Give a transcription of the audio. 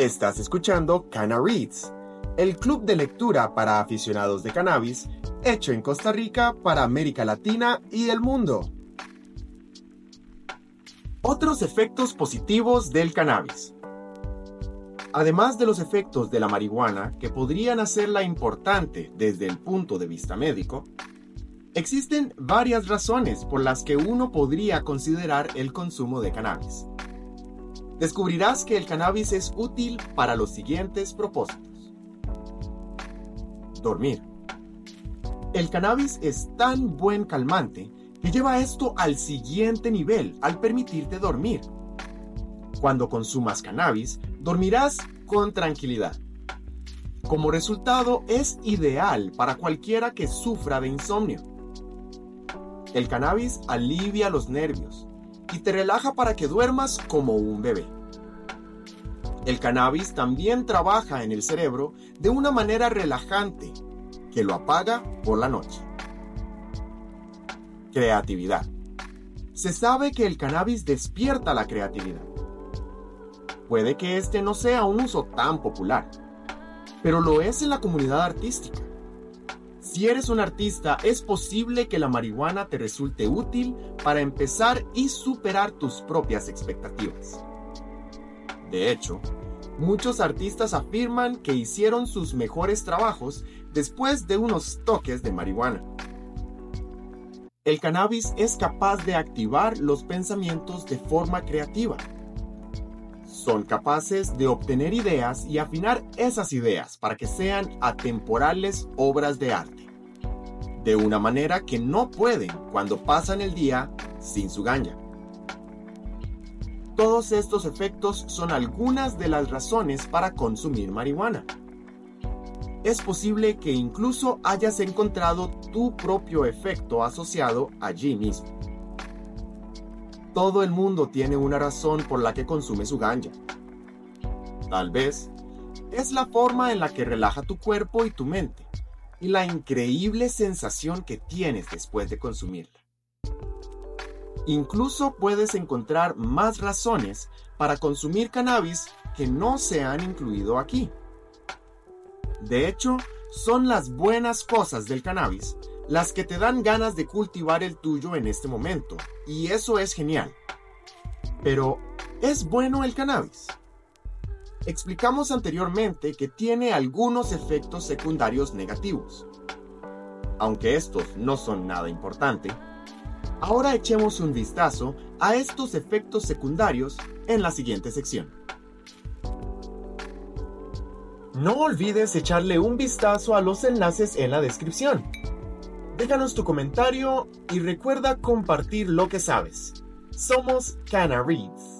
Estás escuchando Cana Reads, el club de lectura para aficionados de cannabis, hecho en Costa Rica para América Latina y el mundo. Otros efectos positivos del cannabis. Además de los efectos de la marihuana que podrían hacerla importante desde el punto de vista médico, existen varias razones por las que uno podría considerar el consumo de cannabis descubrirás que el cannabis es útil para los siguientes propósitos. Dormir. El cannabis es tan buen calmante que lleva esto al siguiente nivel al permitirte dormir. Cuando consumas cannabis, dormirás con tranquilidad. Como resultado, es ideal para cualquiera que sufra de insomnio. El cannabis alivia los nervios, y te relaja para que duermas como un bebé. El cannabis también trabaja en el cerebro de una manera relajante que lo apaga por la noche. Creatividad. Se sabe que el cannabis despierta la creatividad. Puede que este no sea un uso tan popular, pero lo es en la comunidad artística. Si eres un artista, es posible que la marihuana te resulte útil para empezar y superar tus propias expectativas. De hecho, muchos artistas afirman que hicieron sus mejores trabajos después de unos toques de marihuana. El cannabis es capaz de activar los pensamientos de forma creativa. Son capaces de obtener ideas y afinar esas ideas para que sean atemporales obras de arte de una manera que no pueden cuando pasan el día sin su ganja. Todos estos efectos son algunas de las razones para consumir marihuana. Es posible que incluso hayas encontrado tu propio efecto asociado allí mismo. Todo el mundo tiene una razón por la que consume su ganja. Tal vez es la forma en la que relaja tu cuerpo y tu mente y la increíble sensación que tienes después de consumirla. Incluso puedes encontrar más razones para consumir cannabis que no se han incluido aquí. De hecho, son las buenas cosas del cannabis las que te dan ganas de cultivar el tuyo en este momento, y eso es genial. Pero, ¿es bueno el cannabis? Explicamos anteriormente que tiene algunos efectos secundarios negativos. Aunque estos no son nada importante, ahora echemos un vistazo a estos efectos secundarios en la siguiente sección. No olvides echarle un vistazo a los enlaces en la descripción. Déjanos tu comentario y recuerda compartir lo que sabes. Somos Cana Reads.